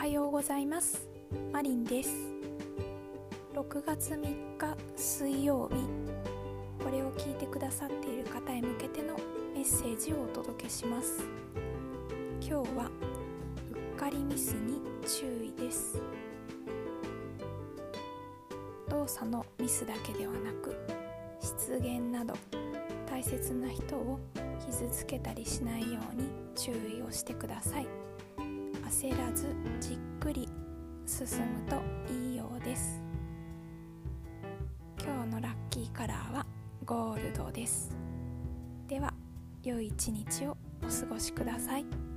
はようございます。マリンです。6月3日水曜日。これを聞いてくださっている方へ向けてのメッセージをお届けします。今日はうっかりミスに注意です。動作のミスだけではなく失言など大切な人を傷つけたりしないように注意をしてください。焦らず進むといいようです今日のラッキーカラーはゴールドですでは良い一日をお過ごしください。